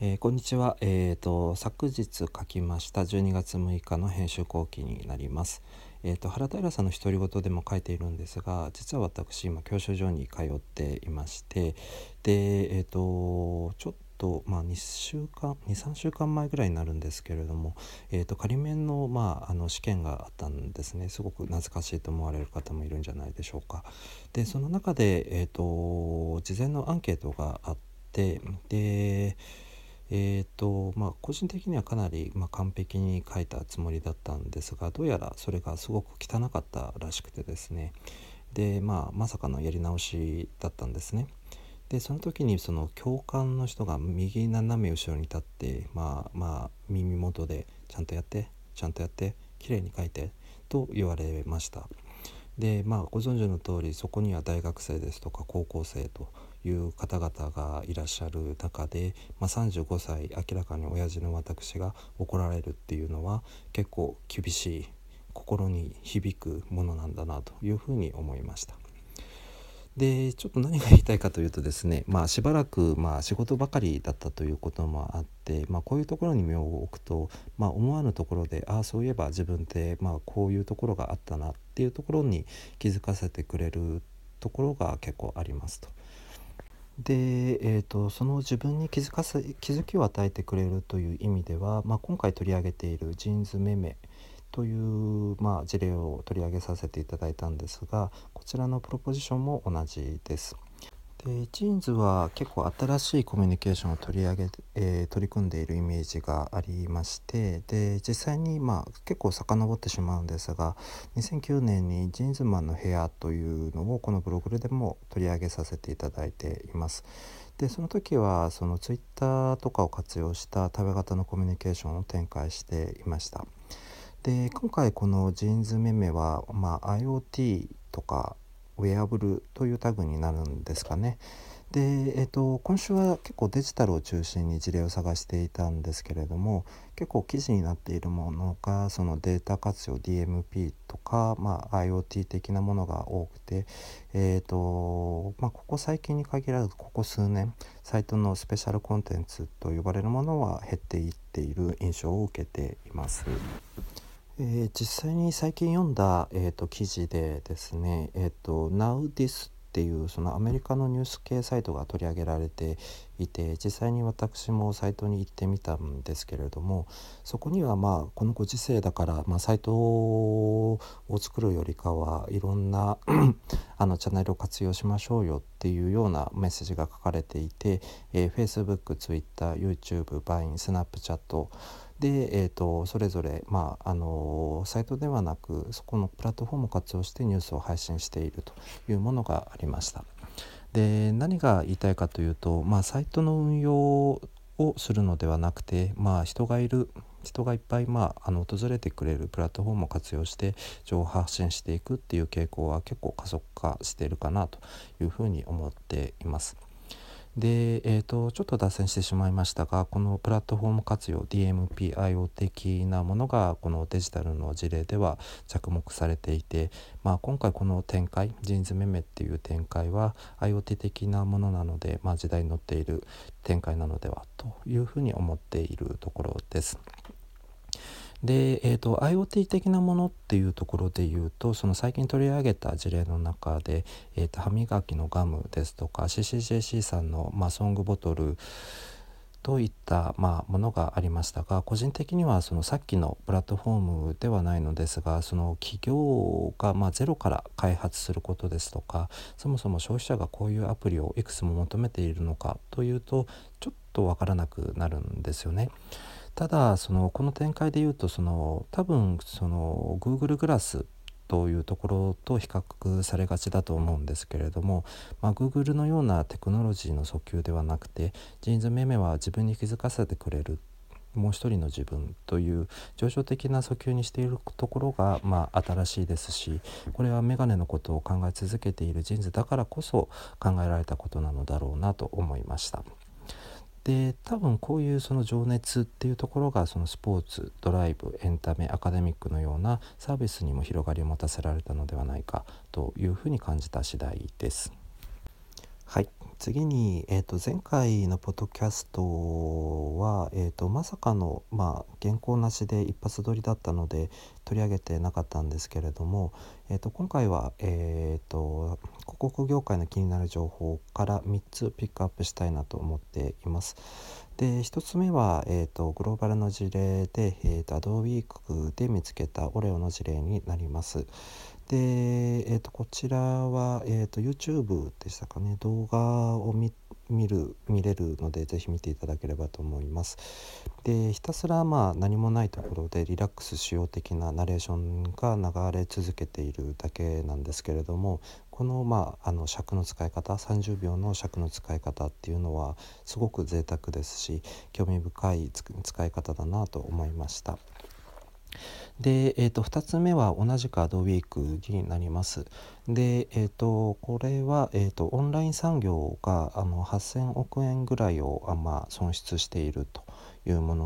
えー、こんにちは、えーと、昨日書きました12月6日の編集後期になります。えーと、原平さんの独り言でも書いているんですが実は私今教習所に通っていましてでえっ、ー、とちょっとまあ2週間23週間前ぐらいになるんですけれども、えーと、仮面の,、まあ、あの試験があったんですねすごく懐かしいと思われる方もいるんじゃないでしょうか。でその中で、えーと事前のアンケートがあってでえーとまあ、個人的にはかなり、まあ、完璧に書いたつもりだったんですがどうやらそれがすごく汚かったらしくてですねで、まあ、まさかのやり直しだったんですね。でその時にその教官の人が右斜め後ろに立ってまあまあ耳元で「ちゃんとやってちゃんとやってきれいに書いて」と言われました。でまあご存知の通りそこには大学生ですとか高校生という方々がいらっしゃる中で、まあ、35歳明らかに親父の私が怒られるっていうのは結構厳しい心に響くものなんだなというふうに思いました。でちょっと何が言いたいかというとですねまあしばらくまあ仕事ばかりだったということもあって、まあ、こういうところに目を置くと、まあ、思わぬところでああそういえば自分ってまあこういうところがあったなっていうところに気づかせてくれるところが結構ありますと。で、えーと、その自分に気づかせ気づきを与えてくれるという意味では、まあ、今回取り上げているジーンズメメという、まあ、事例を取り上げさせていただいたんですがこちらのプロポジションも同じです。でジーンズは結構新しいコミュニケーションを取り上げ、えー、取り組んでいるイメージがありましてで実際にまあ結構遡ってしまうんですが2009年に「ジーンズマンの部屋」というのをこのブログでも取り上げさせていただいています。でその時はそのツイッターとかを活用した食べ方のコミュニケーションを展開していました。で今回このジーンズメメは、まあ、IoT とかウェアブルというタグになるんですかね。で、えーと、今週は結構デジタルを中心に事例を探していたんですけれども結構記事になっているものがそのデータ活用 DMP とか、まあ、IoT 的なものが多くて、えーとまあ、ここ最近に限らずここ数年サイトのスペシャルコンテンツと呼ばれるものは減っていっている印象を受けています。えー、実際に最近読んだ、えーと、記事でですね、えーと、NowThis っていうそのアメリカのニュース系サイトが取り上げられていて実際に私もサイトに行ってみたんですけれどもそこにはまあこのご時世だから、まあ、サイトを作るよりかはいろんな あのチャンネルを活用しましょうよっていうようなメッセージが書かれていて、えー、Facebook、Twitter、YouTube、Vine、Snapchat で、えーと、それぞれ、まあ、あのサイトではなくそこのプラットフォームを活用してニュースを配信しているというものがありました。で何が言いたいかというと、まあ、サイトの運用をするのではなくて、まあ、人がいる人がいっぱい、まあ、あの訪れてくれるプラットフォームを活用して情報発信していくっていう傾向は結構加速化しているかなというふうに思っています。で、えーと、ちょっと脱線してしまいましたがこのプラットフォーム活用 DMPIO 的なものがこのデジタルの事例では着目されていて、まあ、今回この展開ジーンズメメっていう展開は IoT 的なものなので、まあ、時代に乗っている展開なのではというふうに思っているところです。で、えーと、IoT 的なものっていうところで言うとその最近取り上げた事例の中で、えーと、歯磨きのガムですとか CCJC さんの、まあ、ソングボトルといった、まあ、ものがありましたが個人的にはそのさっきのプラットフォームではないのですがその企業がまゼロから開発することですとかそもそも消費者がこういうアプリをいくつも求めているのかというとちょっと分からなくなるんですよね。ただそのこの展開で言うとその多分その Google グラスというところと比較されがちだと思うんですけれども、まあ、Google のようなテクノロジーの訴求ではなくてジーンズメメは自分に気づかせてくれるもう一人の自分という上昇的な訴求にしているところが、まあ、新しいですしこれはメガネのことを考え続けているジーンズだからこそ考えられたことなのだろうなと思いました。で多分こういうその情熱っていうところがそのスポーツドライブエンタメアカデミックのようなサービスにも広がりを持たせられたのではないかというふうに感じた次第です。次に、えー、と前回のポッドキャストは、えー、とまさかの、まあ、原稿なしで一発撮りだったので取り上げてなかったんですけれども、えー、と今回は、えー、と広告業界の気になる情報から3つピックアップしたいなと思っています。で1つ目は、えーと、グローバルの事例で、えーと、AdoWeek で見つけたオレオの事例になります。で、えーと、こちらは、えー、と YouTube でしたかね動画を見る見れるのでぜひ見ていただければと思います。でひたすらまあ何もないところでリラックスしよう的なナレーションが流れ続けているだけなんですけれどもこのまああの尺の使い方30秒の尺の使い方っていうのはすごく贅沢ですし興味深い使い方だなと思いました。で、えー、と2つ目は同じくアドウィークになります。で、えー、とこれは、えー、とオンライン産業があの8,000億円ぐらいをあ、まあ、損失しているというもの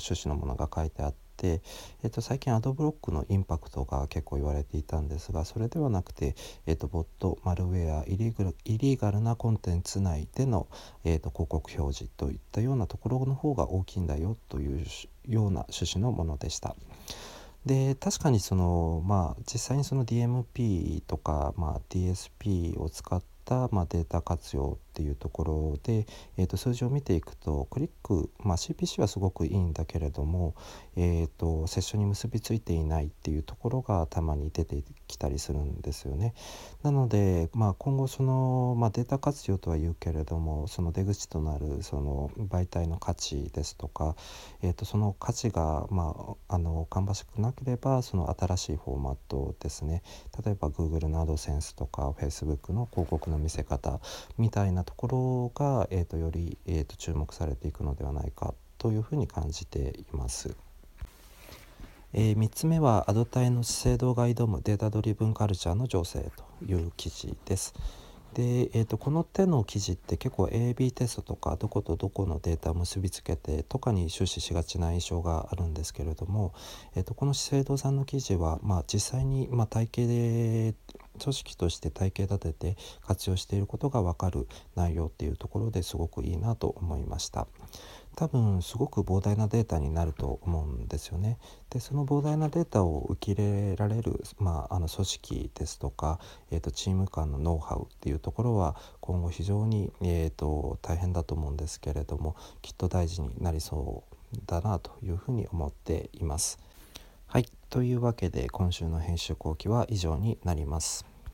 趣旨のものが書いてあって。えー、と最近アドブロックのインパクトが結構言われていたんですがそれではなくて、えー、とボットマルウェアイリーガルなコンテンツ内での、えー、と広告表示といったようなところの方が大きいんだよというような趣旨のものでした。で確かにそのまあ実際にその DMP とか、まあ、DSP を使った、まあ、データ活用ていうところで、えー、と数字を見ていくとクリック、まあ、CPC はすごくいいんだけれども、えー、とセッションに結びついていないっていうところがたまに出てきたりするんですよね。なので、まあ、今後その、まあ、データ活用とは言うけれどもその出口となるその媒体の価値ですとか、えー、とその価値が、まあ、あの芳しくなければその新しいフォーマットですね例えば Google の AdSense とか Facebook の広告の見せ方みたいなところが、えー、とより、えー、と注目されていくのではないかというふうに感じています。えー、3つ目はアドタイの資生堂が挑むデータドリブンカルチャーの情勢という記事です。で、えーと、この手の記事って結構 AB テストとかどことどこのデータを結びつけてとかに終始しがちな印象があるんですけれども、えーと、この資生堂さんの記事は、まあ、実際に、まあ、体系で組織として体系立てて活用していることが分かる内容っていうところですごくいいなと思いました。多分すごく膨大なデータになると思うんですよね。でその膨大なデータを受け入れられる、まあ、あの組織ですとか、えーと、チーム間のノウハウっていうところは今後非常に、えーと大変だと思うんですけれどもきっと大事になりそうだなというふうに思っています。はいというわけで今週の編集後期は以上になります。